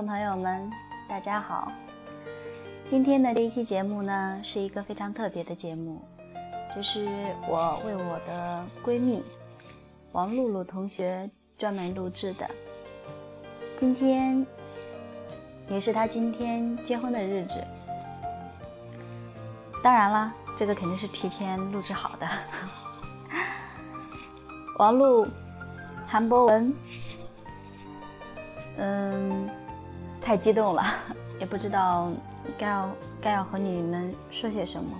众朋友们，大家好！今天的这一期节目呢，是一个非常特别的节目，这是我为我的闺蜜王露露同学专门录制的。今天也是她今天结婚的日子，当然啦，这个肯定是提前录制好的。王璐、韩博文。嗯，太激动了，也不知道该要该要和你们说些什么。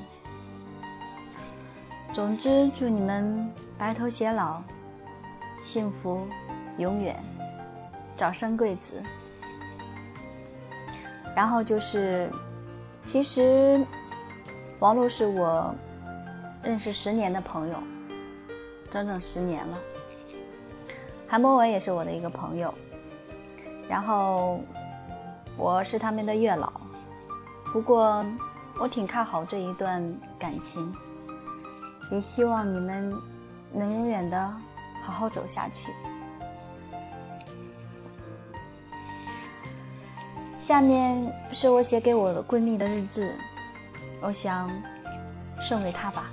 总之，祝你们白头偕老，幸福永远，早生贵子。然后就是，其实王璐是我认识十年的朋友，整整十年了。韩博文也是我的一个朋友。然后，我是他们的月老，不过我挺看好这一段感情，也希望你们能永远的好好走下去。下面是我写给我的闺蜜的日志，我想送给她吧。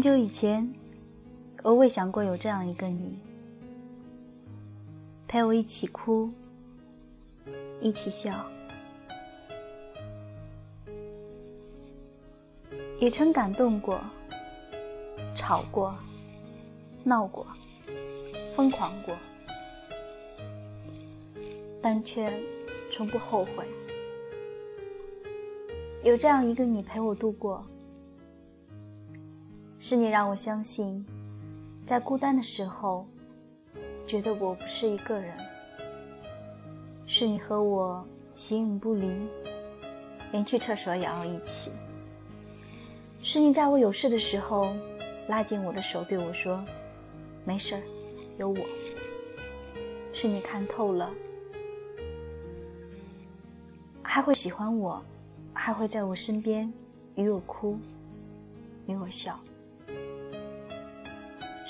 很久以前，我未想过有这样一个你，陪我一起哭，一起笑，也曾感动过，吵过，闹过，疯狂过，但却从不后悔。有这样一个你陪我度过。是你让我相信，在孤单的时候，觉得我不是一个人。是你和我形影不离，连去厕所也要一起。是你在我有事的时候，拉紧我的手对我说：“没事儿，有我。”是你看透了，还会喜欢我，还会在我身边与我哭，与我笑。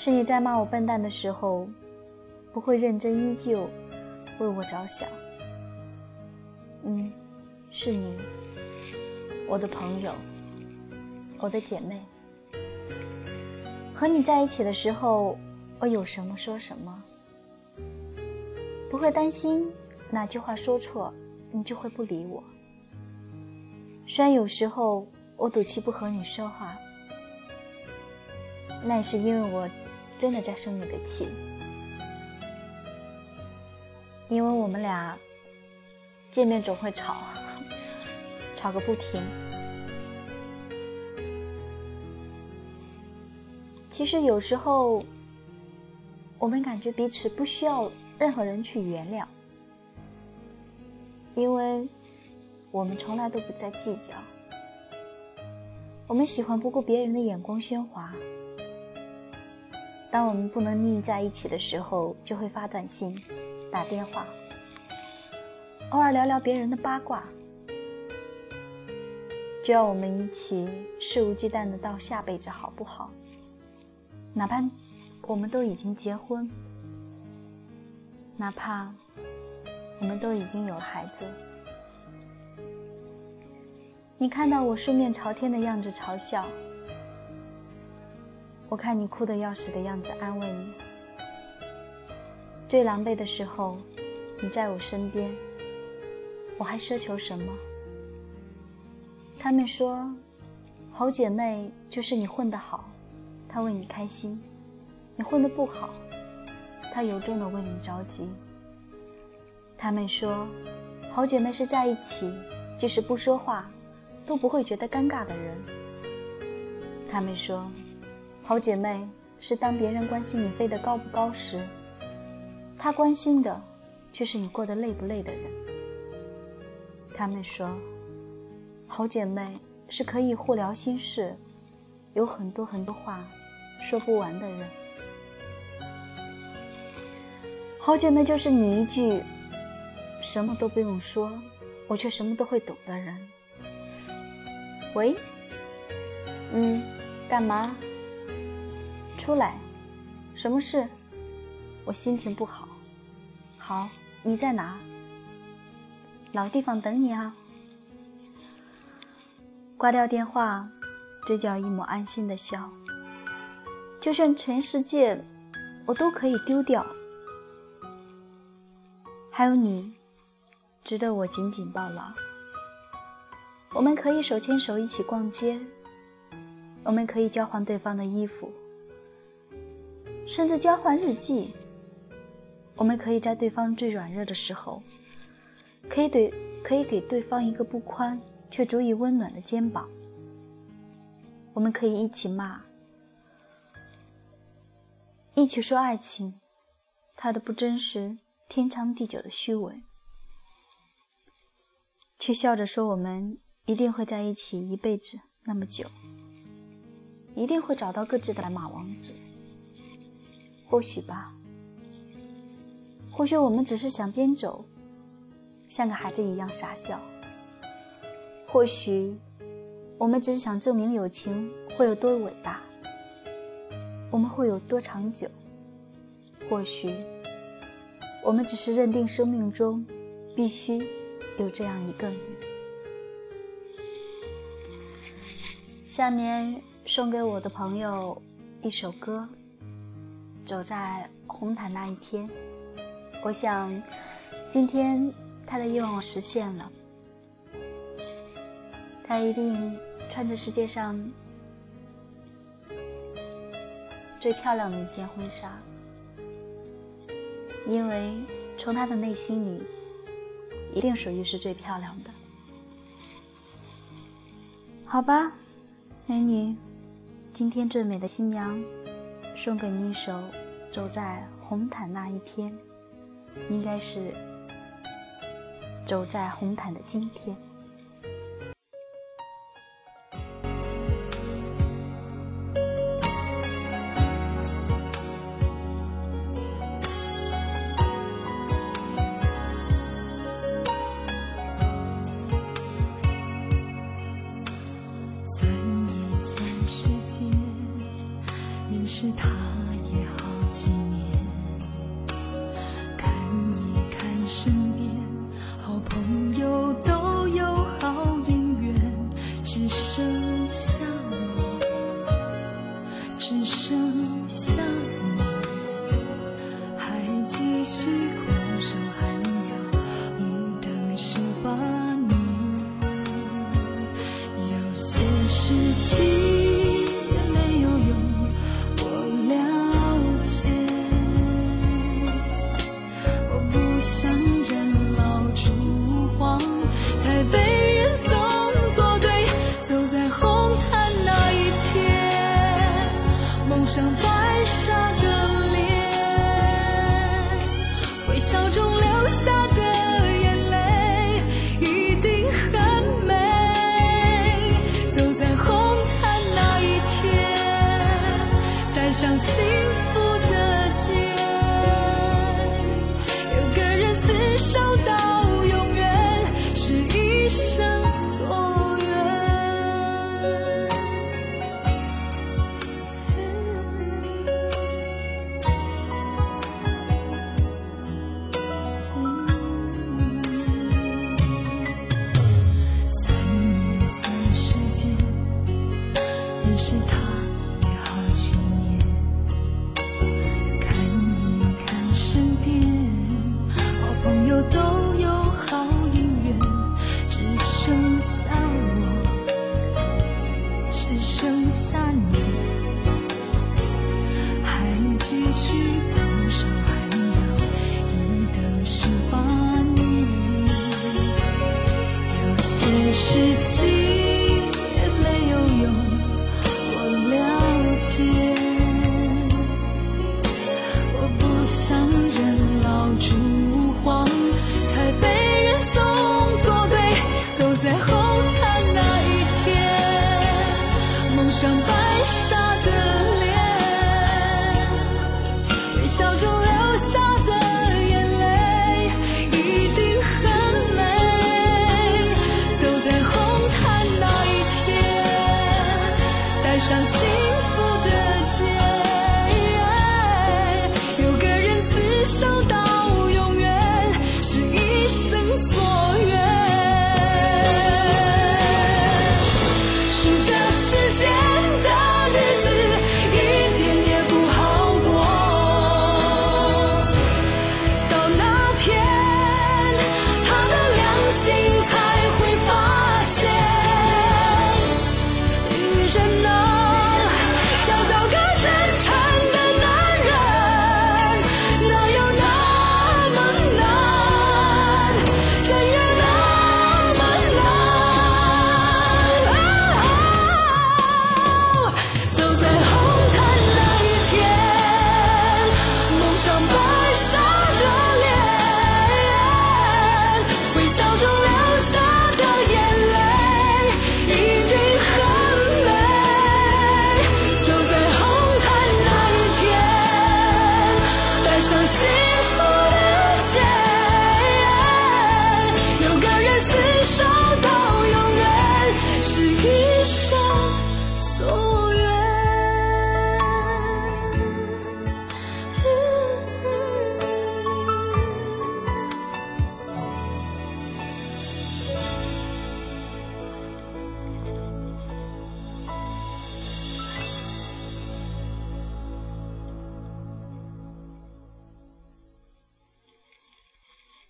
是你在骂我笨蛋的时候，不会认真依旧为我着想。嗯，是你，我的朋友，我的姐妹。和你在一起的时候，我有什么说什么，不会担心哪句话说错，你就会不理我。虽然有时候我赌气不和你说话，那也是因为我。真的在生你的气，因为我们俩见面总会吵，吵个不停。其实有时候，我们感觉彼此不需要任何人去原谅，因为我们从来都不再计较，我们喜欢不顾别人的眼光喧哗。当我们不能腻在一起的时候，就会发短信、打电话，偶尔聊聊别人的八卦，就要我们一起肆无忌惮的到下辈子，好不好？哪怕我们都已经结婚，哪怕我们都已经有了孩子，你看到我顺面朝天的样子嘲笑，我看你哭得要死的样子安慰你，最狼狈的时候，你在我身边，我还奢求什么？他们说，好姐妹就是你混得好。她为你开心，你混得不好，她由衷的为你着急。他们说，好姐妹是在一起，即使不说话，都不会觉得尴尬的人。他们说，好姐妹是当别人关心你飞得高不高时，他关心的却是你过得累不累的人。他们说，好姐妹是可以互聊心事，有很多很多话。说不完的人，好姐妹就是你一句什么都不用说，我却什么都会懂的人。喂，嗯，干嘛？出来？什么事？我心情不好。好，你在哪？老地方等你啊。挂掉电话，嘴角一抹安心的笑。就算全世界我都可以丢掉，还有你，值得我紧紧抱牢。我们可以手牵手一起逛街，我们可以交换对方的衣服，甚至交换日记。我们可以在对方最软弱的时候，可以对可以给对方一个不宽却足以温暖的肩膀。我们可以一起骂。一起说爱情，它的不真实，天长地久的虚伪，却笑着说我们一定会在一起一辈子那么久，一定会找到各自的白马王子。或许吧，或许我们只是想边走，像个孩子一样傻笑。或许，我们只是想证明友情会有多伟大。我们会有多长久？或许，我们只是认定生命中必须有这样一个你。下面送给我的朋友一首歌，《走在红毯那一天》。我想，今天他的愿望实现了，他一定穿着世界上。最漂亮的一件婚纱，因为从他的内心里，一定属于是最漂亮的。好吧，美女，今天最美的新娘，送给你一首《走在红毯那一天》，应该是走在红毯的今天。只剩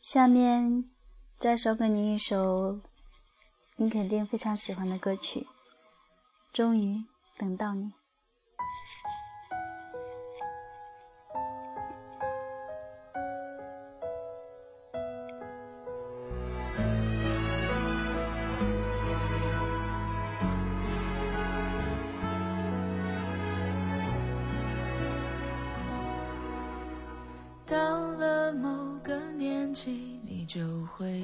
下面再送给你一首你肯定非常喜欢的歌曲终于等到你。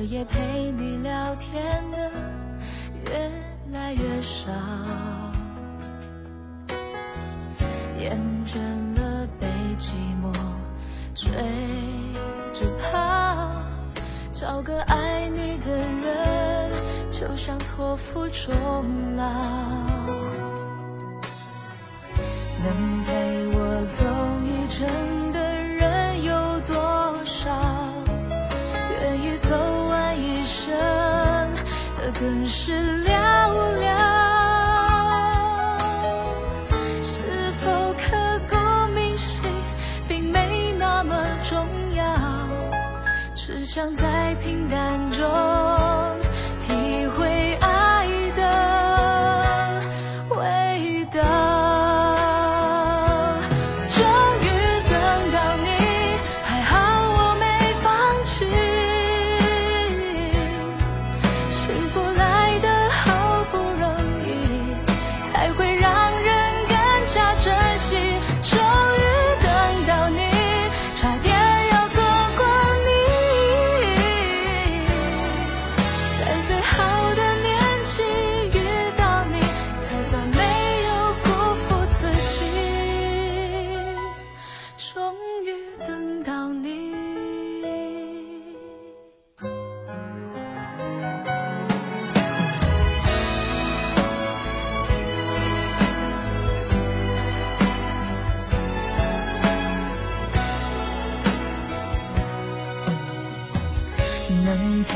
彻夜陪你聊天的越来越少厌倦了被寂寞追着跑找个爱你的人就想托付终老。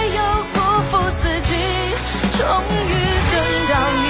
没有辜负自己。终于等到你。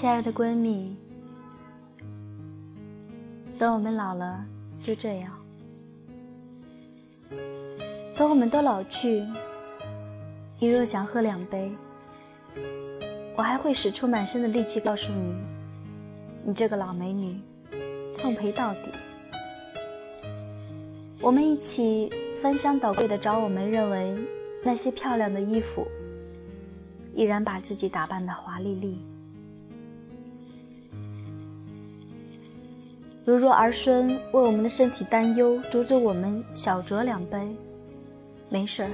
亲爱的闺蜜，等我们老了，就这样。等我们都老去，你若想喝两杯，我还会使出满身的力气告诉你，你这个老美女，奉陪到底。我们一起翻箱倒柜的找我们认为那些漂亮的衣服，依然把自己打扮的华丽丽。如若儿孙为我们的身体担忧，阻止我们小酌两杯，没事儿，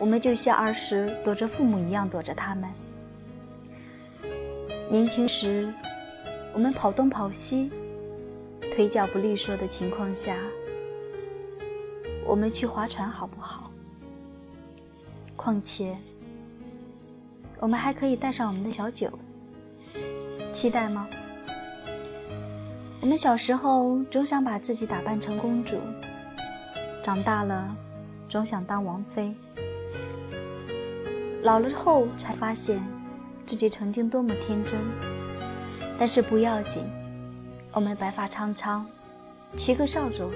我们就像儿时躲着父母一样躲着他们。年轻时，我们跑东跑西，腿脚不利索的情况下，我们去划船好不好？况且，我们还可以带上我们的小酒，期待吗？我们小时候总想把自己打扮成公主，长大了总想当王妃，老了后才发现自己曾经多么天真。但是不要紧，我们白发苍苍，骑个扫帚，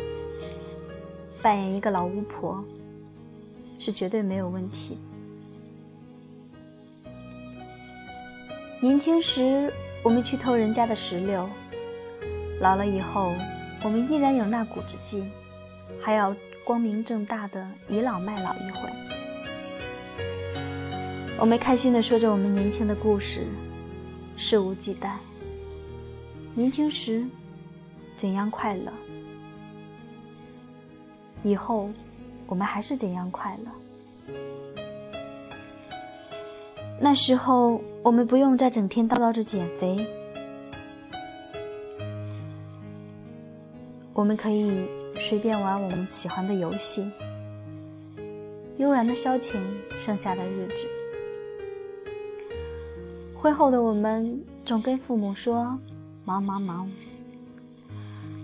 扮演一个老巫婆，是绝对没有问题。年轻时，我们去偷人家的石榴。老了以后，我们依然有那股子劲，还要光明正大的倚老卖老一回。我们开心的说着我们年轻的故事，肆无忌惮。年轻时怎样快乐，以后我们还是怎样快乐。那时候我们不用再整天叨叨着减肥。我们可以随便玩我们喜欢的游戏，悠然的消遣剩下的日子。婚后的我们总跟父母说：“忙忙忙。”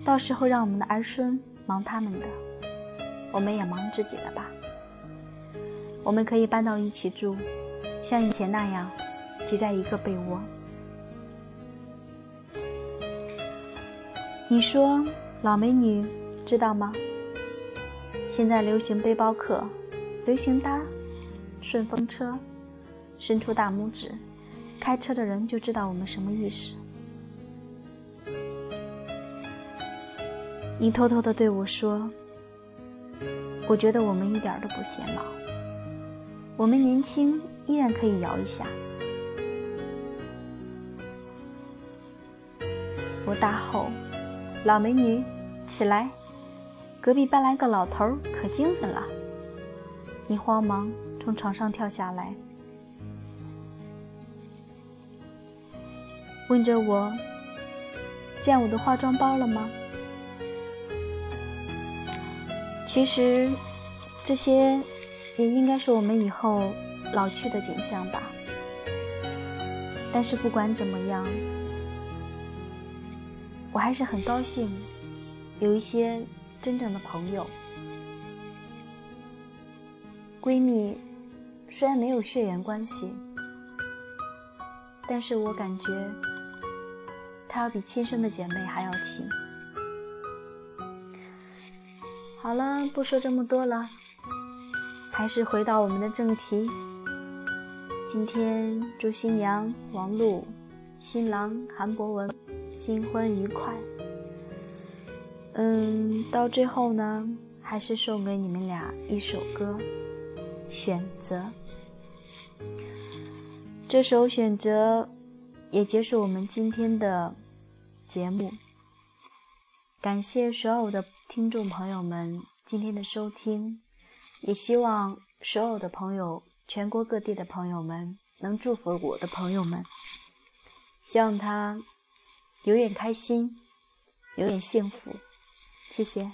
到时候让我们的儿孙忙他们的，我们也忙自己的吧。我们可以搬到一起住，像以前那样挤在一个被窝。你说？老美女，知道吗？现在流行背包客，流行搭顺风车。伸出大拇指，开车的人就知道我们什么意思。你偷偷的对我说：“我觉得我们一点都不显老，我们年轻依然可以摇一下。”我大吼：“老美女，起来！隔壁搬来个老头，可精神了。”你慌忙从床上跳下来，问着我：“见我的化妆包了吗？”其实，这些也应该是我们以后老去的景象吧。但是不管怎么样，我还是很高兴，有一些真正的朋友、闺蜜，虽然没有血缘关系，但是我感觉她要比亲生的姐妹还要亲。好了，不说这么多了，还是回到我们的正题。今天祝新娘王璐、新郎韩博文新婚愉快。嗯，到最后呢，还是送给你们俩一首歌，《选择》。这首《选择》也结束我们今天的节目。感谢所有的。听众朋友们，今天的收听，也希望所有的朋友，全国各地的朋友们，能祝福我的朋友们，希望他永远开心，永远幸福，谢谢。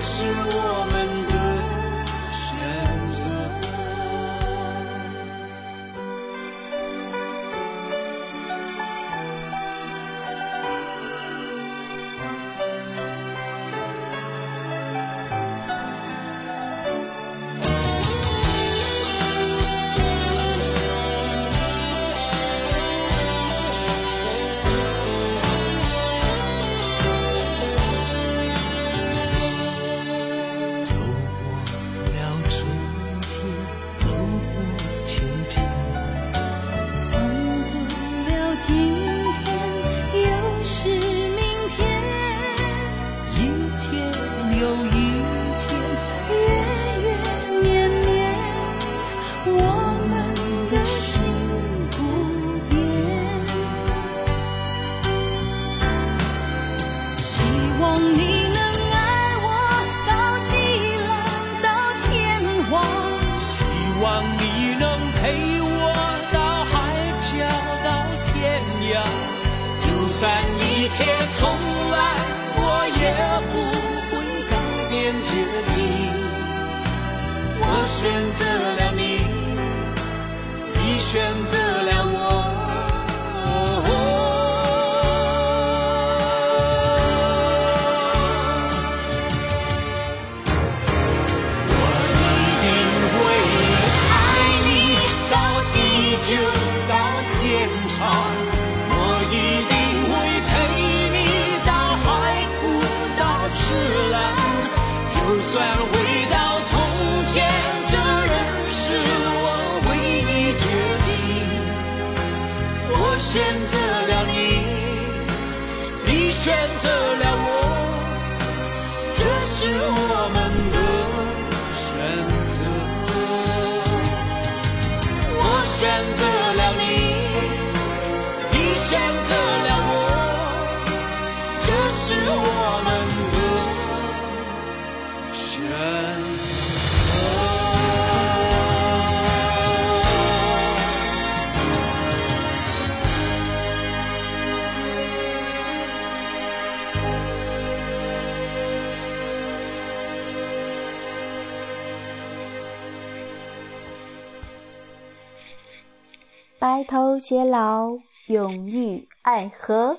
是我们。就算回到从前这仍是我唯一决定。我选择了你你选择白头偕老，永浴爱河。